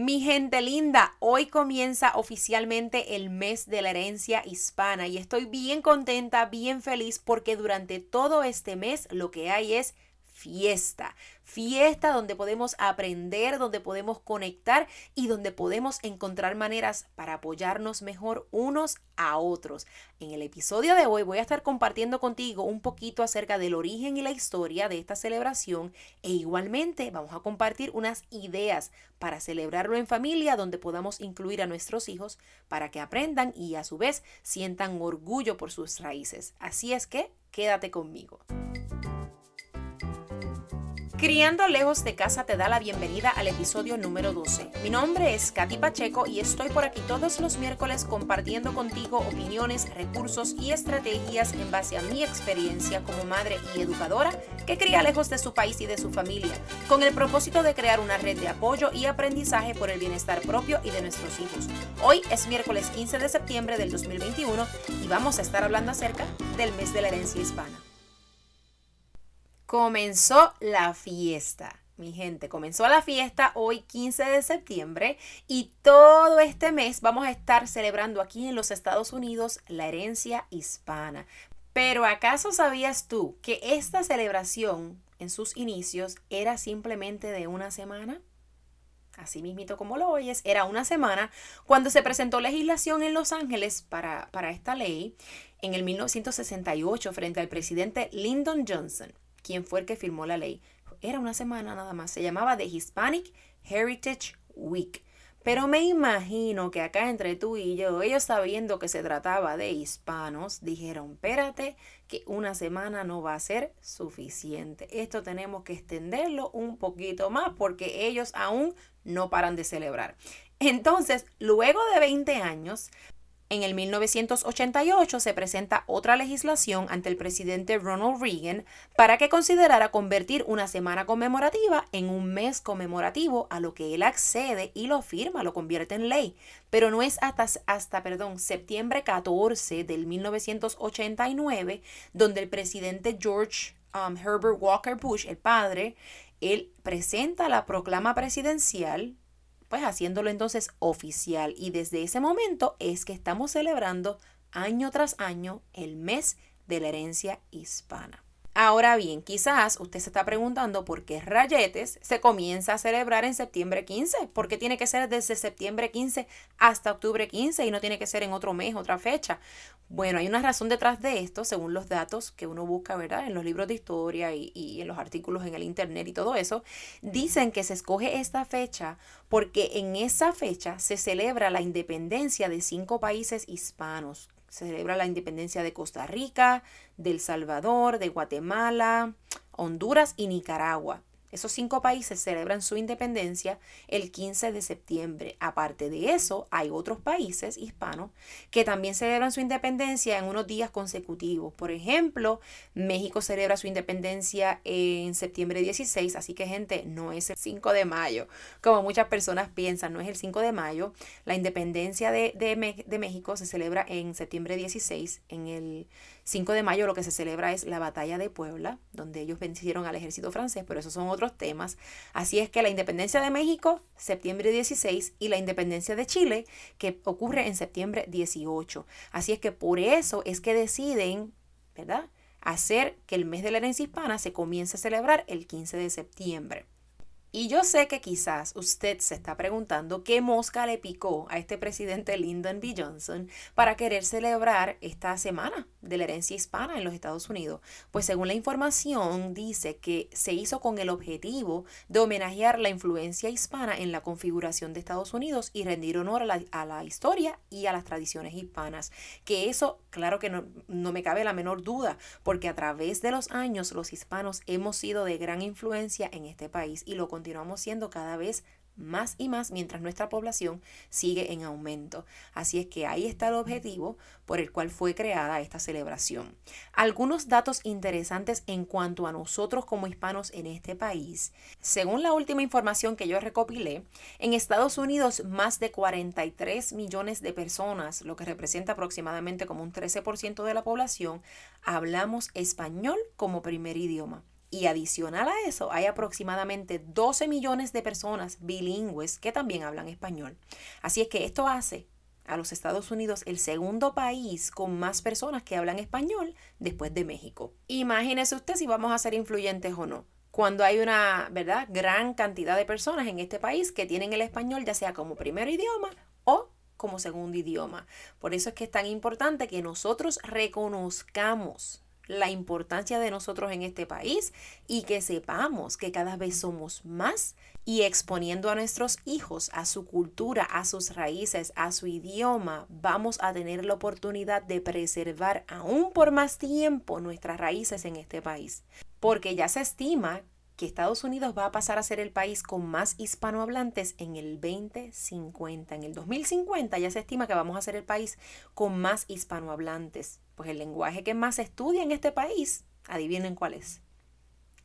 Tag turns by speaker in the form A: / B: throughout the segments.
A: Mi gente linda, hoy comienza oficialmente el mes de la herencia hispana y estoy bien contenta, bien feliz porque durante todo este mes lo que hay es fiesta. Fiesta donde podemos aprender, donde podemos conectar y donde podemos encontrar maneras para apoyarnos mejor unos a otros. En el episodio de hoy voy a estar compartiendo contigo un poquito acerca del origen y la historia de esta celebración e igualmente vamos a compartir unas ideas para celebrarlo en familia donde podamos incluir a nuestros hijos para que aprendan y a su vez sientan orgullo por sus raíces. Así es que quédate conmigo. Criando lejos de casa te da la bienvenida al episodio número 12. Mi nombre es Katy Pacheco y estoy por aquí todos los miércoles compartiendo contigo opiniones, recursos y estrategias en base a mi experiencia como madre y educadora que cría lejos de su país y de su familia, con el propósito de crear una red de apoyo y aprendizaje por el bienestar propio y de nuestros hijos. Hoy es miércoles 15 de septiembre del 2021 y vamos a estar hablando acerca del mes de la herencia hispana comenzó la fiesta. Mi gente, comenzó la fiesta hoy 15 de septiembre y todo este mes vamos a estar celebrando aquí en los Estados Unidos la herencia hispana. Pero ¿acaso sabías tú que esta celebración en sus inicios era simplemente de una semana? Así mismito como lo oyes, era una semana cuando se presentó legislación en Los Ángeles para, para esta ley en el 1968 frente al presidente Lyndon Johnson quién fue el que firmó la ley. Era una semana nada más. Se llamaba The Hispanic Heritage Week. Pero me imagino que acá entre tú y yo, ellos sabiendo que se trataba de hispanos, dijeron, espérate, que una semana no va a ser suficiente. Esto tenemos que extenderlo un poquito más porque ellos aún no paran de celebrar. Entonces, luego de 20 años, en el 1988 se presenta otra legislación ante el presidente Ronald Reagan para que considerara convertir una semana conmemorativa en un mes conmemorativo, a lo que él accede y lo firma, lo convierte en ley. Pero no es hasta, hasta perdón, septiembre 14 del 1989 donde el presidente George um, Herbert Walker Bush, el padre, él presenta la proclama presidencial pues haciéndolo entonces oficial. Y desde ese momento es que estamos celebrando año tras año el mes de la herencia hispana. Ahora bien, quizás usted se está preguntando por qué Rayetes se comienza a celebrar en septiembre 15, por qué tiene que ser desde septiembre 15 hasta octubre 15 y no tiene que ser en otro mes, otra fecha. Bueno, hay una razón detrás de esto, según los datos que uno busca, ¿verdad? En los libros de historia y, y en los artículos en el Internet y todo eso, dicen que se escoge esta fecha porque en esa fecha se celebra la independencia de cinco países hispanos, se celebra la independencia de Costa Rica, de El Salvador, de Guatemala, Honduras y Nicaragua. Esos cinco países celebran su independencia el 15 de septiembre. Aparte de eso, hay otros países hispanos que también celebran su independencia en unos días consecutivos. Por ejemplo, México celebra su independencia en septiembre 16, así que gente, no es el 5 de mayo, como muchas personas piensan, no es el 5 de mayo. La independencia de, de, de México se celebra en septiembre 16, en el 5 de mayo lo que se celebra es la batalla de Puebla, donde ellos vencieron al ejército francés, pero esos son otros temas. Así es que la independencia de México, septiembre 16, y la independencia de Chile, que ocurre en septiembre 18. Así es que por eso es que deciden, ¿verdad? Hacer que el mes de la herencia hispana se comience a celebrar el 15 de septiembre. Y yo sé que quizás usted se está preguntando qué mosca le picó a este presidente Lyndon B. Johnson para querer celebrar esta semana de la herencia hispana en los Estados Unidos. Pues según la información dice que se hizo con el objetivo de homenajear la influencia hispana en la configuración de Estados Unidos y rendir honor a la, historia y a las tradiciones hispanas. Que eso, claro que no, no me cabe la menor duda, porque a través de los años los hispanos hemos sido de gran influencia en este país y lo continuamos siendo cada vez más y más mientras nuestra población sigue en aumento. Así es que ahí está el objetivo por el cual fue creada esta celebración. Algunos datos interesantes en cuanto a nosotros como hispanos en este país. Según la última información que yo recopilé, en Estados Unidos más de 43 millones de personas, lo que representa aproximadamente como un 13% de la población, hablamos español como primer idioma. Y adicional a eso, hay aproximadamente 12 millones de personas bilingües que también hablan español. Así es que esto hace a los Estados Unidos el segundo país con más personas que hablan español después de México. Imagínese usted si vamos a ser influyentes o no. Cuando hay una, ¿verdad?, gran cantidad de personas en este país que tienen el español ya sea como primer idioma o como segundo idioma. Por eso es que es tan importante que nosotros reconozcamos la importancia de nosotros en este país y que sepamos que cada vez somos más y exponiendo a nuestros hijos a su cultura, a sus raíces, a su idioma, vamos a tener la oportunidad de preservar aún por más tiempo nuestras raíces en este país. Porque ya se estima que Estados Unidos va a pasar a ser el país con más hispanohablantes en el 2050. En el 2050 ya se estima que vamos a ser el país con más hispanohablantes. Pues el lenguaje que más se estudia en este país, adivinen cuál es.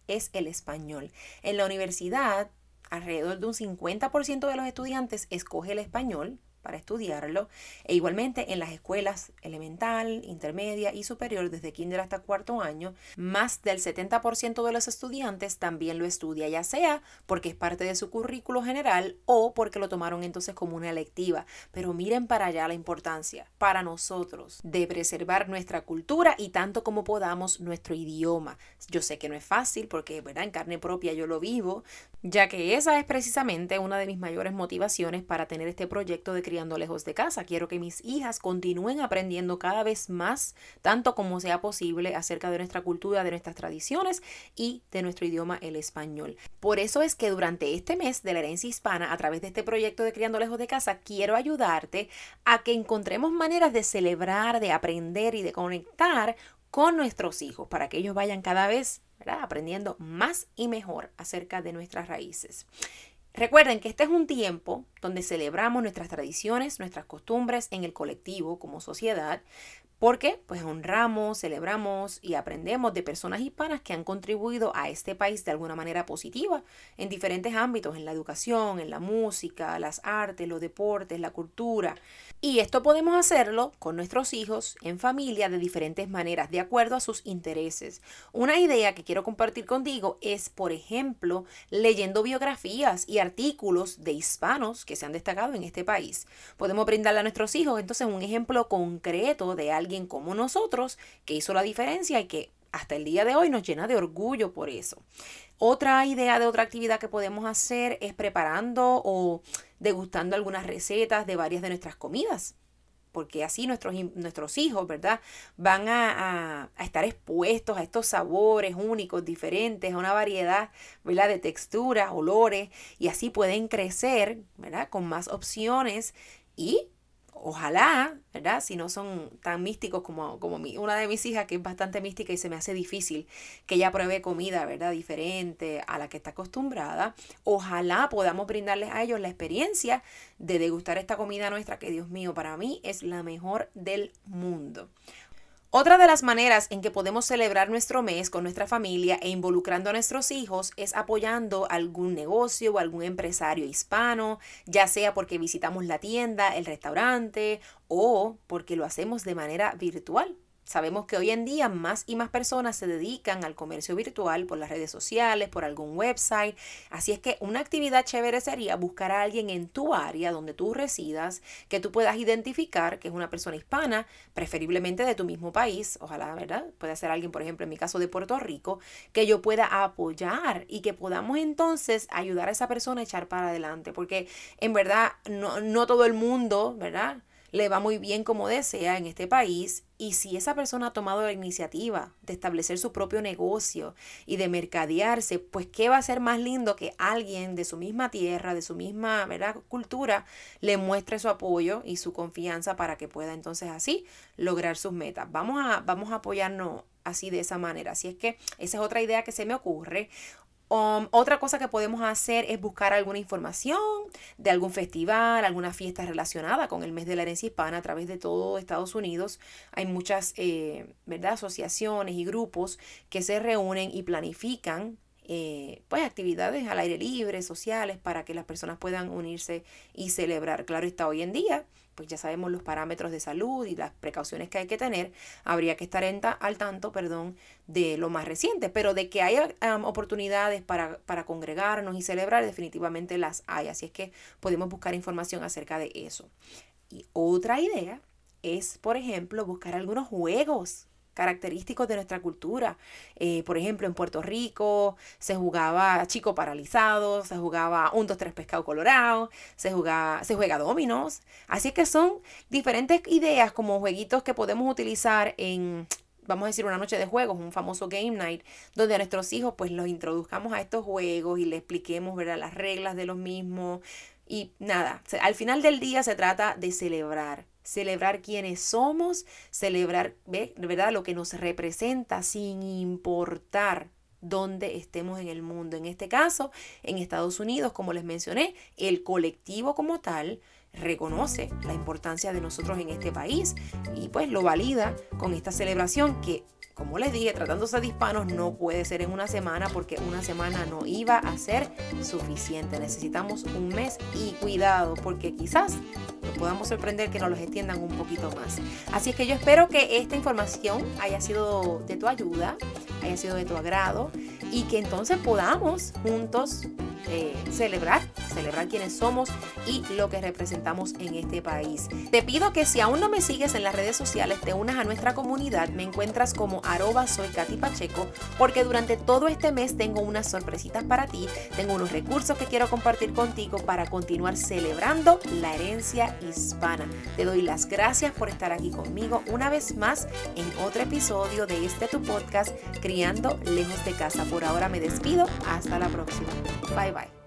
A: Es el español. En la universidad, alrededor de un 50% de los estudiantes escoge el español para estudiarlo e igualmente en las escuelas elemental, intermedia y superior desde kinder hasta cuarto año, más del 70% de los estudiantes también lo estudia, ya sea porque es parte de su currículo general o porque lo tomaron entonces como una electiva. Pero miren para allá la importancia para nosotros de preservar nuestra cultura y tanto como podamos nuestro idioma. Yo sé que no es fácil porque, ¿verdad? En carne propia yo lo vivo, ya que esa es precisamente una de mis mayores motivaciones para tener este proyecto de criando lejos de casa. Quiero que mis hijas continúen aprendiendo cada vez más, tanto como sea posible, acerca de nuestra cultura, de nuestras tradiciones y de nuestro idioma, el español. Por eso es que durante este mes de la herencia hispana, a través de este proyecto de Criando lejos de casa, quiero ayudarte a que encontremos maneras de celebrar, de aprender y de conectar con nuestros hijos para que ellos vayan cada vez aprendiendo más y mejor acerca de nuestras raíces. Recuerden que este es un tiempo donde celebramos nuestras tradiciones, nuestras costumbres en el colectivo como sociedad, porque pues honramos, celebramos y aprendemos de personas hispanas que han contribuido a este país de alguna manera positiva en diferentes ámbitos, en la educación, en la música, las artes, los deportes, la cultura. Y esto podemos hacerlo con nuestros hijos, en familia, de diferentes maneras, de acuerdo a sus intereses. Una idea que quiero compartir contigo es, por ejemplo, leyendo biografías y artículos de hispanos que se han destacado en este país. Podemos brindarle a nuestros hijos entonces un ejemplo concreto de alguien como nosotros que hizo la diferencia y que hasta el día de hoy nos llena de orgullo por eso. Otra idea de otra actividad que podemos hacer es preparando o degustando algunas recetas de varias de nuestras comidas porque así nuestros, nuestros hijos, ¿verdad? Van a, estar expuestos a estos sabores únicos, diferentes, a una variedad. De texturas, olores, y así pueden crecer, ¿verdad? Con más opciones y ojalá, ¿verdad? Si no son tan místicos como, como mi, una de mis hijas, que es bastante mística y se me hace difícil que ella pruebe comida, ¿verdad? Diferente a la que está acostumbrada. Ojalá podamos brindarles a ellos la experiencia de degustar esta comida nuestra, que Dios mío, para mí es la mejor del mundo. Otra de las maneras en que podemos celebrar nuestro mes con nuestra familia e involucrando a nuestros hijos es apoyando algún negocio o algún empresario hispano, ya sea porque visitamos la tienda, el restaurante o porque lo hacemos de manera virtual. Sabemos que hoy en día más y más personas se dedican al comercio virtual por las redes sociales, por algún website. Así es que una actividad chévere sería buscar a alguien en tu área donde tú residas, que tú puedas identificar que es una persona hispana, preferiblemente de tu mismo país. Ojalá, ¿verdad? Puede ser alguien, por ejemplo, en mi caso de Puerto Rico, que yo pueda apoyar y que podamos entonces ayudar a esa persona a echar para adelante. Porque en verdad no, no todo el mundo, ¿verdad? le va muy bien como desea en este país y si esa persona ha tomado la iniciativa de establecer su propio negocio y de mercadearse, pues qué va a ser más lindo que alguien de su misma tierra, de su misma ¿verdad? cultura, le muestre su apoyo y su confianza para que pueda entonces así lograr sus metas. Vamos a, vamos a apoyarnos así de esa manera. Así es que esa es otra idea que se me ocurre. Um, otra cosa que podemos hacer es buscar alguna información de algún festival, alguna fiesta relacionada con el mes de la herencia hispana a través de todo Estados Unidos. Hay muchas eh, ¿verdad? asociaciones y grupos que se reúnen y planifican eh, pues actividades al aire libre, sociales, para que las personas puedan unirse y celebrar. Claro está, hoy en día, pues ya sabemos los parámetros de salud y las precauciones que hay que tener. Habría que estar al tanto, perdón, de lo más reciente, pero de que haya oportunidades para, para congregarnos y celebrar, definitivamente las hay. Así es que podemos buscar información acerca de eso. Y otra idea es, por ejemplo, buscar algunos juegos característicos de nuestra cultura. Eh, por ejemplo, en Puerto Rico se jugaba chico paralizado, se jugaba un, dos, tres pescado colorado, se, se juega dominos. Así que son diferentes ideas como jueguitos que podemos utilizar en, vamos a decir, una noche de juegos, un famoso game night, donde a nuestros hijos pues los introduzcamos a estos juegos y les expliquemos ¿verdad? las reglas de los mismos. Y nada, al final del día se trata de celebrar, celebrar quiénes somos, celebrar, ¿verdad? Lo que nos representa sin importar dónde estemos en el mundo. En este caso, en Estados Unidos, como les mencioné, el colectivo como tal reconoce la importancia de nosotros en este país y pues lo valida con esta celebración que como les dije, tratándose de hispanos no puede ser en una semana porque una semana no iba a ser suficiente. Necesitamos un mes y cuidado porque quizás nos podamos sorprender que nos los extiendan un poquito más. Así es que yo espero que esta información haya sido de tu ayuda, haya sido de tu agrado y que entonces podamos juntos eh, celebrar, celebrar quiénes somos y lo que representamos en este país. Te pido que si aún no me sigues en las redes sociales, te unas a nuestra comunidad. Me encuentras como arroba soy Katy Pacheco, porque durante todo este mes tengo unas sorpresitas para ti. Tengo unos recursos que quiero compartir contigo para continuar celebrando la herencia hispana. Te doy las gracias por estar aquí conmigo una vez más en otro episodio de este tu podcast, Criando lejos de casa. Por ahora me despido. Hasta la próxima. Bye bye.